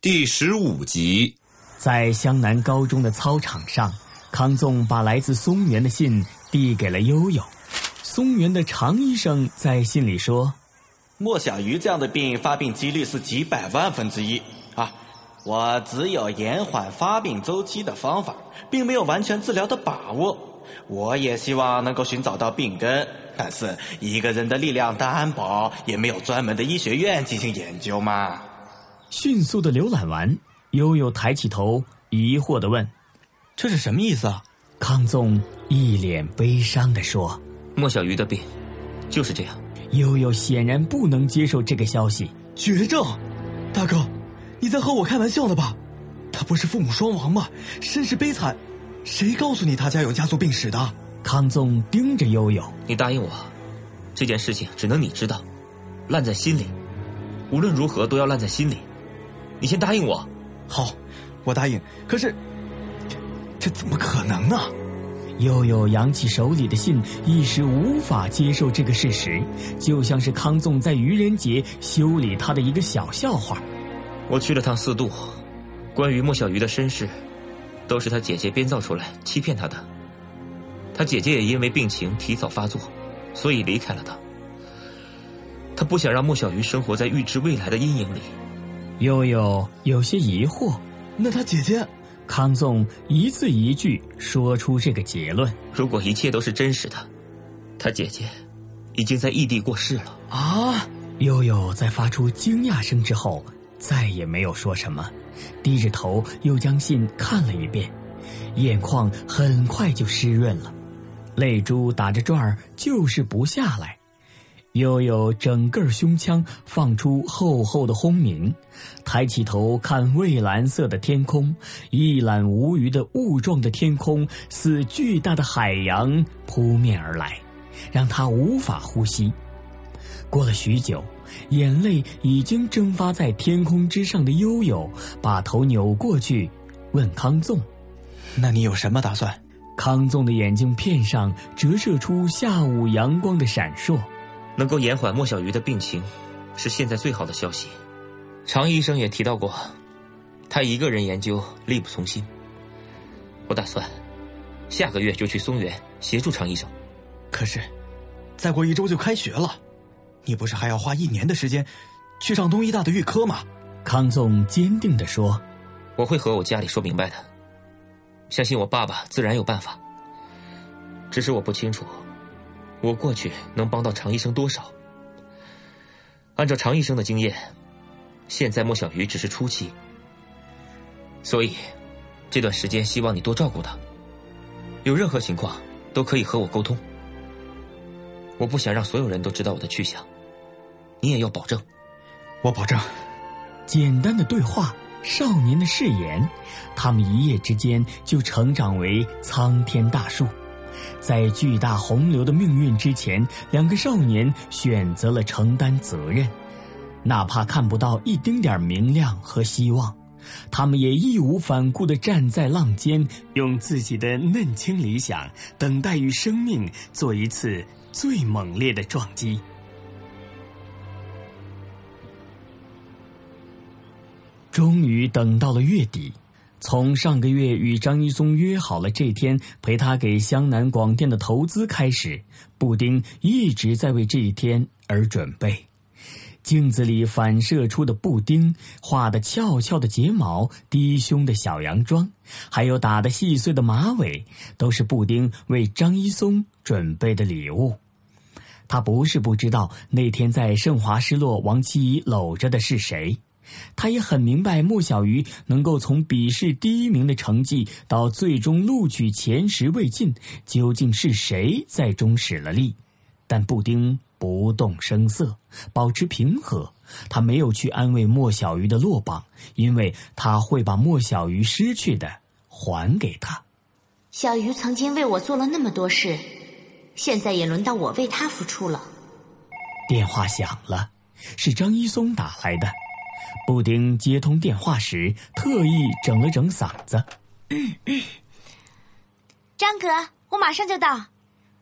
第十五集，在湘南高中的操场上，康纵把来自松原的信递给了悠悠。松原的常医生在信里说莫小鱼这样的病发病几率是几百万分之一啊！我只有延缓发病周期的方法，并没有完全治疗的把握。我也希望能够寻找到病根，但是一个人的力量单薄，也没有专门的医学院进行研究嘛。：“迅速的浏览完，悠悠抬起头，疑惑的问这是什么意思啊？康纵，一脸悲伤的说。莫小鱼的病就是这样。悠悠显然不能接受这个消息，绝症，大哥，你在和我开玩笑呢吧？他不是父母双亡吗？身世悲惨，谁告诉你他家有家族病史的？康纵盯着悠悠，你答应我，这件事情只能你知道，烂在心里，无论如何都要烂在心里。你先答应我。好，我答应。可是，这这怎么可能呢？悠悠扬起手里的信，一时无法接受这个事实，就像是康纵在愚人节修理他的一个小笑话。我去了趟四渡，关于莫小鱼的身世，都是他姐姐编造出来欺骗他的。他姐姐也因为病情提早发作，所以离开了他。他不想让莫小鱼生活在预知未来的阴影里。悠悠有。些疑惑，那他姐姐？康纵一字一句说出这个结论。如果一切都是真实的，他姐姐已经在异地过世了。啊，悠悠在发出惊讶声之后，再也没有说什么，低着头又将信看了一遍，眼眶很快就湿润了，泪珠打着转儿，就是不下来。悠悠整个胸腔放出厚厚的轰鸣，抬起头看蔚蓝色的天空，一览无余的雾状的天空似巨大的海洋扑面而来，让他无法呼吸。过了许久，眼泪已经蒸发在天空之上的悠悠，把头扭过去，问康纵。那你有什么打算？康纵的眼镜片上折射出下午阳光的闪烁。能够延缓莫小鱼的病情，是现在最好的消息。常医生也提到过，他一个人研究力不从心。我打算下个月就去松原协助常医生。可是，再过一周就开学了，你不是还要花一年的时间去上东医大的预科吗？康纵坚定地说我会和我家里说明白的，相信我爸爸自然有办法。只是我不清楚。我过去能帮到常医生多少？按照常医生的经验，现在莫小鱼只是初期，所以这段时间希望你多照顾他。有任何情况都可以和我沟通。我不想让所有人都知道我的去向，你也要保证。我保证。简单的对话，少年的誓言，他们一夜之间就成长为苍天大树。在巨大洪流的命运之前，两个少年选择了承担责任，哪怕看不到一丁点明亮和希望，他们也义无反顾地站在浪尖，用自己的嫩青理想，等待与生命做一次最猛烈的撞击。终于等到了月底。从上个月与张一松约好了这天陪他给湘南广电的投资开始，布丁一直在为这一天而准备。镜子里反射出的布丁画的翘翘的睫毛、低胸的小洋装，还有打的细碎的马尾，都是布丁为张一松准备的礼物。他不是不知道那天在盛华失落，王七怡搂着的是谁。他也很明白莫小鱼能够从笔试第一名的成绩到最终录取前十未进，究竟是谁在中使了力。但布丁不动声色，保持平和。他没有去安慰莫小鱼的落榜，因为他会把莫小鱼失去的还给他。小鱼曾经为我做了那么多事，现在也轮到我为他付出了。电话响了，是张一松打来的。布丁接通电话时，特意整了整嗓子：“ 张哥，我马上就到，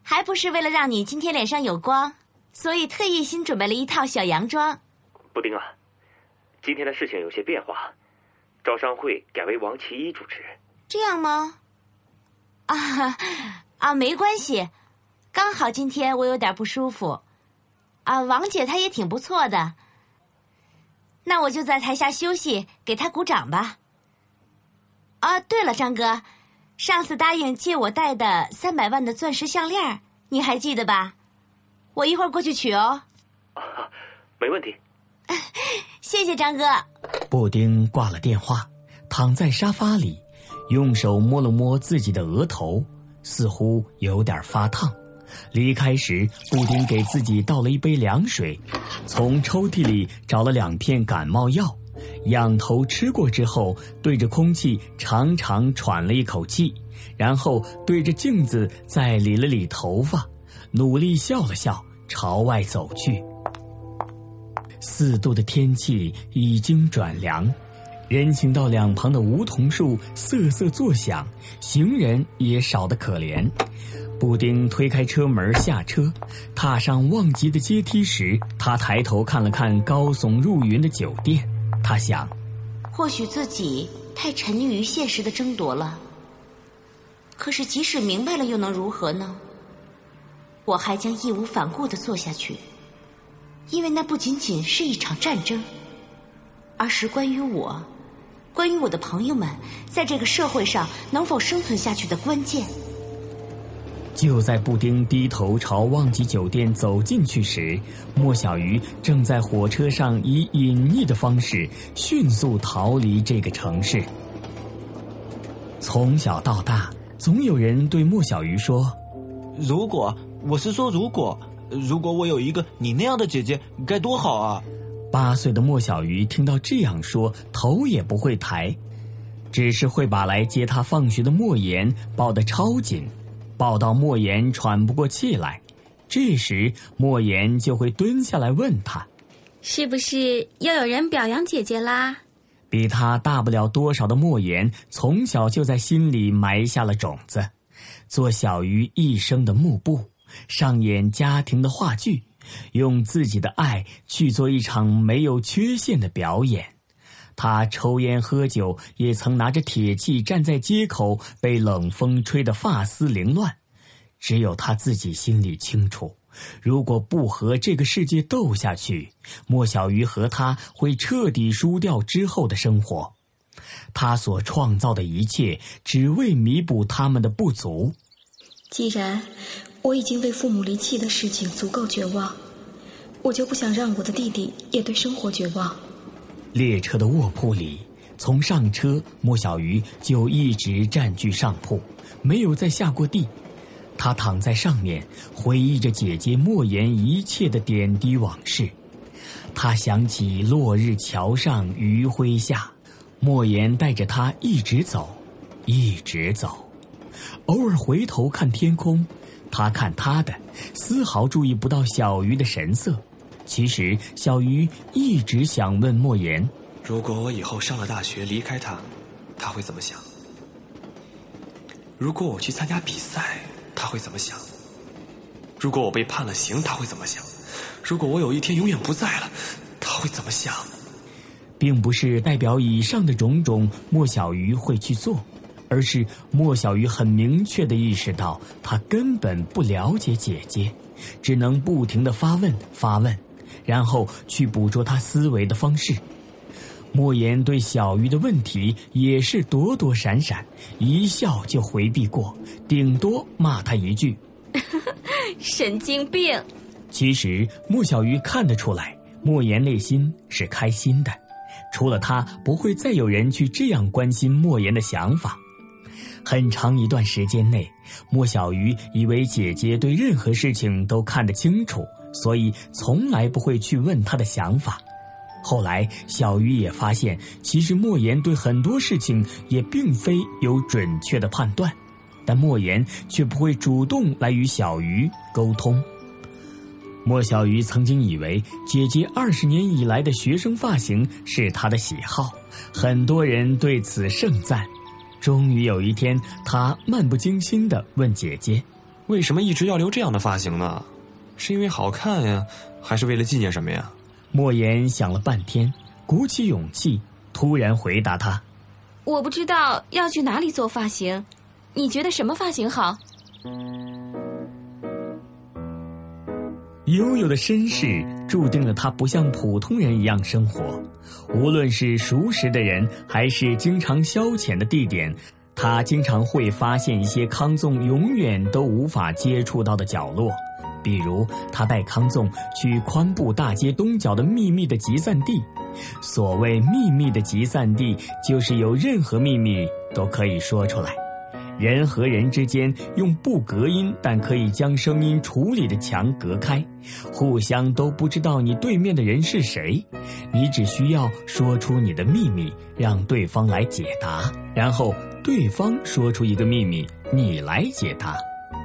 还不是为了让你今天脸上有光，所以特意新准备了一套小洋装。”布丁啊，今天的事情有些变化，招商会改为王其一主持。这样吗？啊 啊，没关系，刚好今天我有点不舒服。啊，王姐她也挺不错的。那我就在台下休息，给他鼓掌吧。啊，对了，张哥，上次答应借我戴的三百万的钻石项链，你还记得吧？我一会儿过去取哦。啊，没问题。谢谢张哥。布丁挂了电话，躺在沙发里，用手摸了摸自己的额头，似乎有点发烫。离开时，布丁给自己倒了一杯凉水，从抽屉里找了两片感冒药，仰头吃过之后，对着空气长长喘了一口气，然后对着镜子再理了理头发，努力笑了笑，朝外走去。四度的天气已经转凉，人行道两旁的梧桐树瑟瑟作响，行人也少得可怜。布丁推开车门下车，踏上望极的阶梯时，他抬头看了看高耸入云的酒店，他想：或许自己太沉溺于现实的争夺了。可是即使明白了，又能如何呢？我还将义无反顾的做下去。因为那不仅仅是一场战争，而是关于我，关于我的朋友们在这个社会上能否生存下去的关键。就在布丁低头朝旺吉酒店走进去时，莫小鱼正在火车上以隐匿的方式迅速逃离这个城市。从小到大，总有人对莫小鱼说：“如果我是说如果。”如果我有一个你那样的姐姐，该多好啊！八岁的莫小鱼听到这样说，头也不会抬，只是会把来接他放学的莫言抱得超紧，抱到莫言喘不过气来。这时莫言就会蹲下来问他：“是不是又有人表扬姐姐啦？”比他大不了多少的莫言，从小就在心里埋下了种子，做小鱼一生的幕布。上演家庭的话剧，用自己的爱去做一场没有缺陷的表演。他抽烟喝酒，也曾拿着铁器站在街口，被冷风吹得发丝凌乱。只有他自己心里清楚，如果不和这个世界斗下去，莫小鱼和他会彻底输掉之后的生活。他所创造的一切，只为弥补他们的不足。既然。我已经为父母离弃的事情足够绝望，我就不想让我的弟弟也对生活绝望。列车的卧铺里，从上车，莫小鱼就一直占据上铺，没有再下过地。他躺在上面，回忆着姐姐莫言一切的点滴往事。他想起落日桥上余晖下，莫言带着他一直走，一直走，偶尔回头看天空。他看他的，丝毫注意不到小鱼的神色。其实小鱼一直想问莫言：如果我以后上了大学离开他，他会怎么想？如果我去参加比赛，他会怎么想？如果我被判了刑，他会怎么想？如果我有一天永远不在了，他会怎么想？并不是代表以上的种种，莫小鱼会去做。而是莫小鱼很明确的意识到，他根本不了解姐姐，只能不停的发问发问，然后去捕捉他思维的方式。莫言对小鱼的问题也是躲躲闪闪，一笑就回避过，顶多骂他一句：“ 神经病。”其实莫小鱼看得出来，莫言内心是开心的。除了他，不会再有人去这样关心莫言的想法。很长一段时间内，莫小鱼以为姐姐对任何事情都看得清楚，所以从来不会去问他的想法。后来，小鱼也发现，其实莫言对很多事情也并非有准确的判断，但莫言却不会主动来与小鱼沟通。莫小鱼曾经以为姐姐二十年以来的学生发型是她的喜好，很多人对此盛赞。终于有一天，他漫不经心地问姐姐：“为什么一直要留这样的发型呢？是因为好看呀，还是为了纪念什么呀？”莫言想了半天，鼓起勇气，突然回答他：“我不知道要去哪里做发型，你觉得什么发型好？”悠悠的身世注定了他不像普通人一样生活，无论是熟识的人，还是经常消遣的地点，他经常会发现一些康纵永远都无法接触到的角落。比如，他带康纵去宽布大街东角的秘密的集散地。所谓秘密的集散地，就是有任何秘密都可以说出来。人和人之间用不隔音但可以将声音处理的墙隔开，互相都不知道你对面的人是谁，你只需要说出你的秘密，让对方来解答，然后对方说出一个秘密，你来解答。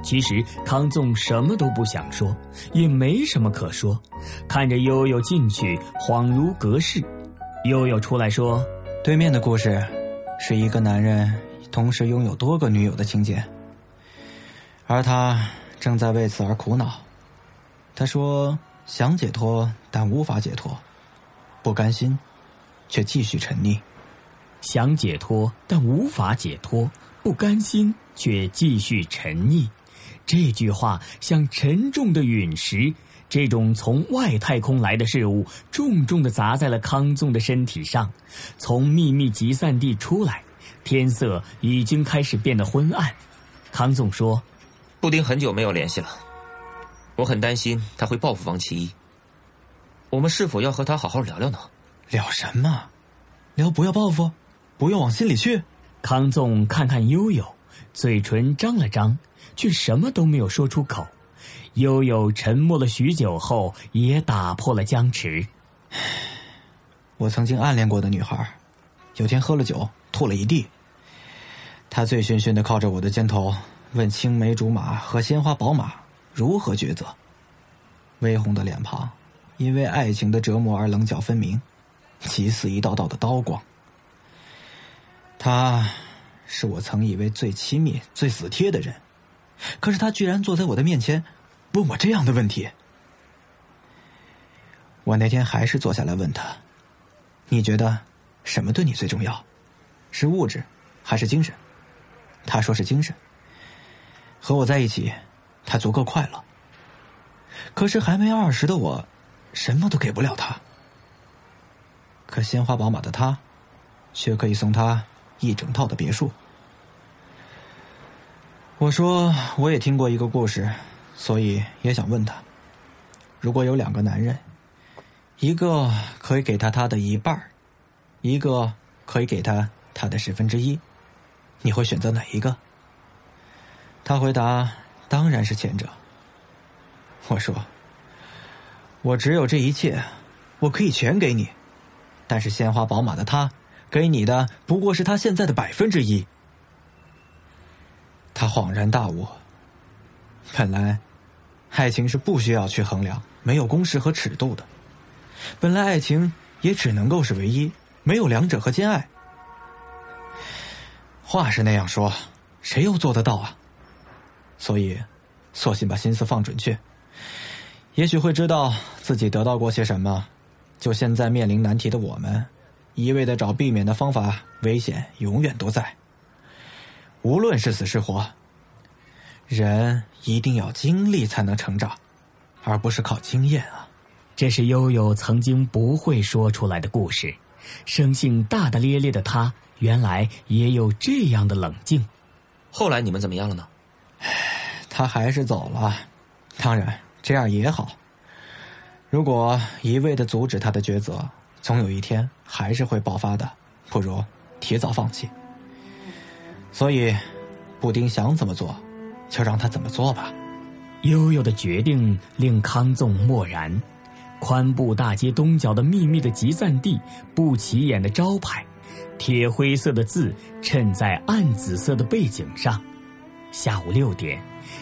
其实康纵什么都不想说，也没什么可说，看着悠悠进去，恍如隔世。悠悠出来说：“对面的故事，是一个男人。”同时拥有多个女友的情节，而他正在为此而苦恼。他说：“想解脱，但无法解脱；不甘心，却继续沉溺。想解脱，但无法解脱；不甘心，却继续沉溺。”这句话像沉重的陨石，这种从外太空来的事物，重重的砸在了康纵的身体上。从秘密集散地出来。天色已经开始变得昏暗，康纵说：“布丁很久没有联系了，我很担心他会报复王其一。我们是否要和他好好聊聊呢？聊什么？聊不要报复，不要往心里去。”康纵看看悠悠，嘴唇张了张，却什么都没有说出口。悠悠沉默了许久后，也打破了僵持。我曾经暗恋过的女孩，有天喝了酒，吐了一地。他醉醺醺的靠着我的肩头，问青梅竹马和鲜花宝马如何抉择。微红的脸庞，因为爱情的折磨而棱角分明，极似一道道的刀光。他，是我曾以为最亲密、最死贴的人，可是他居然坐在我的面前，问我这样的问题。我那天还是坐下来问他：“你觉得，什么对你最重要？是物质，还是精神？”他说是精神。和我在一起，他足够快乐。可是还没二十的我，什么都给不了他。可鲜花宝马的他，却可以送他一整套的别墅。我说我也听过一个故事，所以也想问他：如果有两个男人，一个可以给他他的一半一个可以给他他的十分之一。你会选择哪一个？他回答：“当然是前者。”我说：“我只有这一切，我可以全给你，但是鲜花宝马的他，给你的不过是他现在的百分之一。”他恍然大悟：本来，爱情是不需要去衡量，没有公式和尺度的；本来爱情也只能够是唯一，没有两者和兼爱。话是那样说，谁又做得到啊？所以，索性把心思放准确，也许会知道自己得到过些什么。就现在面临难题的我们，一味的找避免的方法，危险永远都在。无论是死是活，人一定要经历才能成长，而不是靠经验啊。这是悠悠曾经不会说出来的故事。生性大大咧咧的他。原来也有这样的冷静，后来你们怎么样了呢？他还是走了，当然这样也好。如果一味的阻止他的抉择，总有一天还是会爆发的，不如提早放弃。所以，布丁想怎么做，就让他怎么做吧。悠悠的决定令康纵默然。宽布大街东角的秘密的集散地，不起眼的招牌，铁灰色的字衬在暗紫色的背景上。下午六点，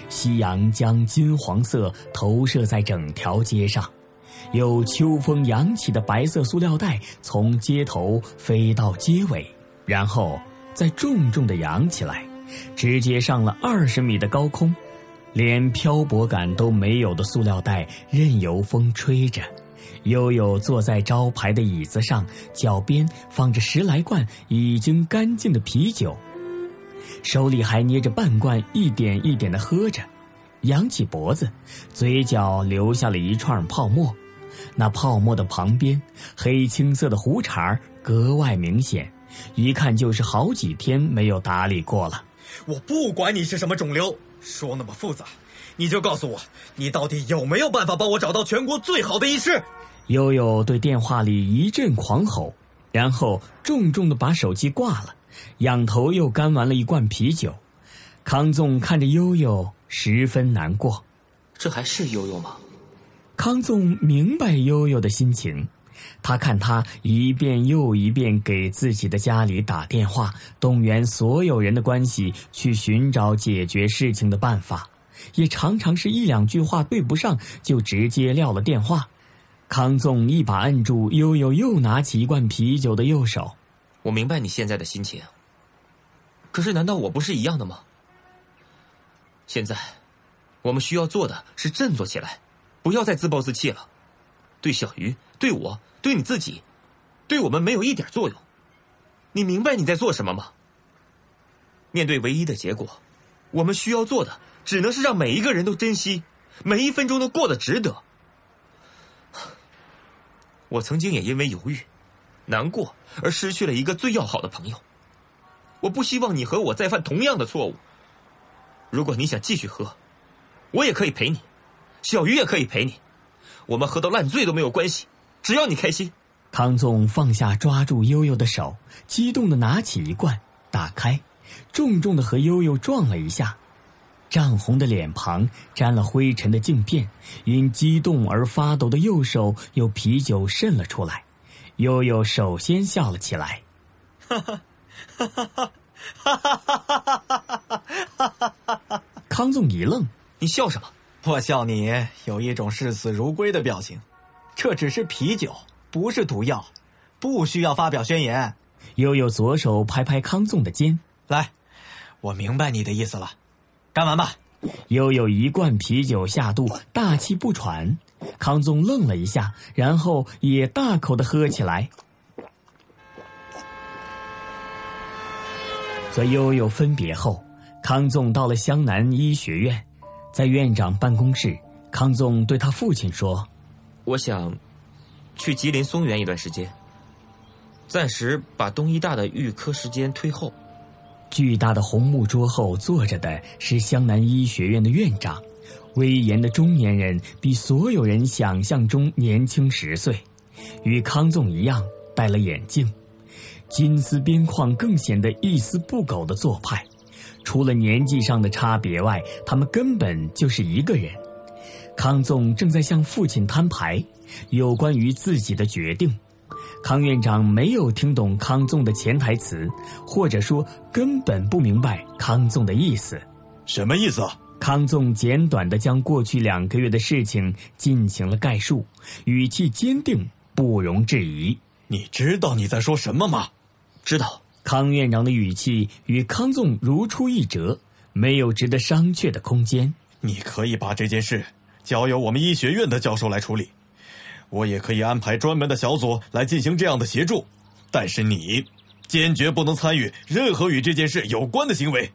夕阳将金黄色投射在整条街上，有秋风扬起的白色塑料袋从街头飞到街尾，然后再重重的扬起来，直接上了二十米的高空。连漂泊感都没有的塑料袋任由风吹着，悠悠坐在招牌的椅子上，脚边放着十来罐已经干净的啤酒，手里还捏着半罐，一点一点的喝着，扬起脖子，嘴角留下了一串泡沫，那泡沫的旁边，黑青色的胡茬格外明显，一看就是好几天没有打理过了。我不管你是什么肿瘤。说那么复杂，你就告诉我，你到底有没有办法帮我找到全国最好的医师？悠悠对电话里一阵狂吼，然后重重的把手机挂了，仰头又干完了一罐啤酒。康纵看着悠悠，十分难过。这还是悠悠吗？康纵明白悠悠的心情。他看他一遍又一遍给自己的家里打电话，动员所有人的关系去寻找解决事情的办法，也常常是一两句话对不上就直接撂了电话。康纵一把摁住悠悠又拿起一罐啤酒的右手。我明白你现在的心情，可是难道我不是一样的吗？现在，我们需要做的是振作起来，不要再自暴自弃了。对小鱼，对我。对你自己，对我们没有一点作用。你明白你在做什么吗？面对唯一的结果，我们需要做的只能是让每一个人都珍惜每一分钟都过得值得。我曾经也因为犹豫、难过而失去了一个最要好的朋友。我不希望你和我再犯同样的错误。如果你想继续喝，我也可以陪你，小鱼也可以陪你，我们喝到烂醉都没有关系。只要你开心，康纵放下抓住悠悠的手，激动的拿起一罐，打开，重重的和悠悠撞了一下，涨红的脸庞沾了灰尘的镜片，因激动而发抖的右手有啤酒渗了出来，悠悠首先笑了起来，哈哈，哈哈哈哈哈哈哈哈哈哈！康纵一愣，你笑什么？我笑你有一种视死如归的表情。这只是啤酒，不是毒药，不需要发表宣言。悠悠左手拍拍康纵的肩，来，我明白你的意思了，干完吧。悠悠一罐啤酒下肚，大气不喘。康纵愣了一下，然后也大口的喝起来。和悠悠分别后，康纵到了湘南医学院，在院长办公室，康纵对他父亲说。我想去吉林松原一段时间，暂时把东医大的预科时间推后。巨大的红木桌后坐着的是湘南医学院的院长，威严的中年人，比所有人想象中年轻十岁，与康纵一样戴了眼镜，金丝边框更显得一丝不苟的做派。除了年纪上的差别外，他们根本就是一个人。康纵正在向父亲摊牌，有关于自己的决定。康院长没有听懂康纵的潜台词，或者说根本不明白康纵的意思。什么意思？康纵简短的将过去两个月的事情进行了概述，语气坚定，不容置疑。你知道你在说什么吗？知道。康院长的语气与康纵如出一辙，没有值得商榷的空间。你可以把这件事。交由我们医学院的教授来处理，我也可以安排专门的小组来进行这样的协助，但是你坚决不能参与任何与这件事有关的行为。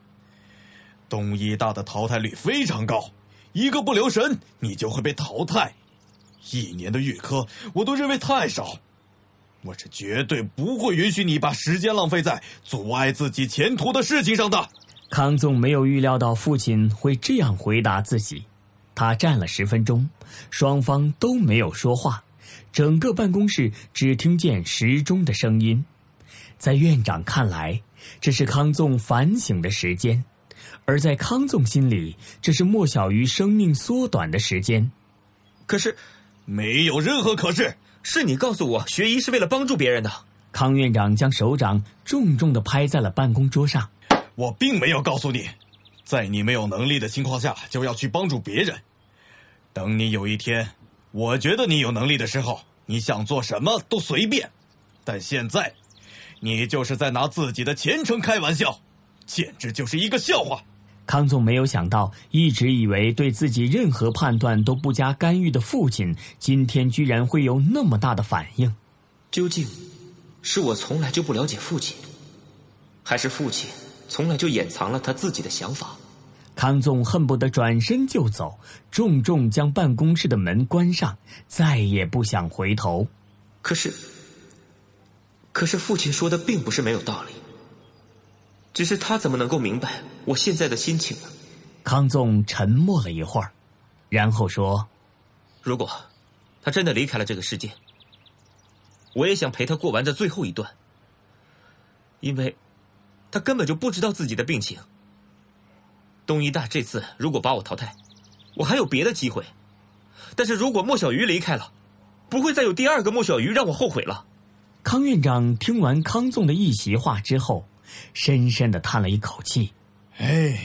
东医大的淘汰率非常高，一个不留神你就会被淘汰。一年的预科我都认为太少，我是绝对不会允许你把时间浪费在阻碍自己前途的事情上的。康纵没有预料到父亲会这样回答自己。他站了十分钟，双方都没有说话，整个办公室只听见时钟的声音。在院长看来，这是康纵反省的时间；而在康纵心里，这是莫小鱼生命缩短的时间。可是，没有任何可是。是你告诉我，学医是为了帮助别人的。康院长将手掌重重的拍在了办公桌上。我并没有告诉你，在你没有能力的情况下就要去帮助别人。等你有一天，我觉得你有能力的时候，你想做什么都随便。但现在，你就是在拿自己的前程开玩笑，简直就是一个笑话。康纵没有想到，一直以为对自己任何判断都不加干预的父亲，今天居然会有那么大的反应。究竟，是我从来就不了解父亲，还是父亲从来就掩藏了他自己的想法？康纵恨不得转身就走，重重将办公室的门关上，再也不想回头。可是，可是父亲说的并不是没有道理。只是他怎么能够明白我现在的心情呢？康纵沉默了一会儿，然后说：“如果他真的离开了这个世界，我也想陪他过完这最后一段，因为，他根本就不知道自己的病情。东医大这次如果把我淘汰，我还有别的机会；但是如果莫小鱼离开了，不会再有第二个莫小鱼让我后悔了。”康院长听完康纵的一席话之后。深深的叹了一口气，哎，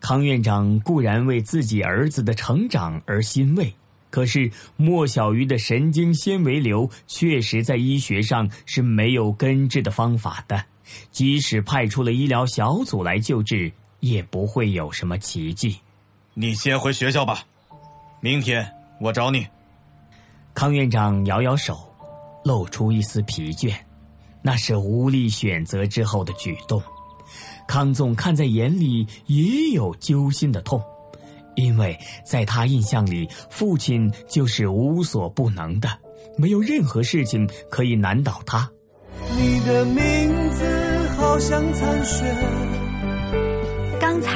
康院长固然为自己儿子的成长而欣慰，可是莫小鱼的神经纤维瘤确实在医学上是没有根治的方法的，即使派出了医疗小组来救治，也不会有什么奇迹。你先回学校吧，明天我找你。康院长摇摇手，露出一丝疲倦。那是无力选择之后的举动，康总看在眼里，也有揪心的痛，因为在他印象里，父亲就是无所不能的，没有任何事情可以难倒他。你的名字好像残雪。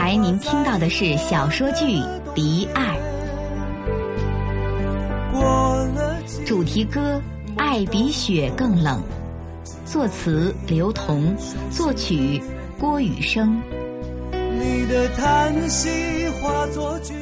来您听到的是小说剧《离爱》，主题歌《爱比雪更冷》。作词刘同，作曲郭雨生。你的叹息化作句。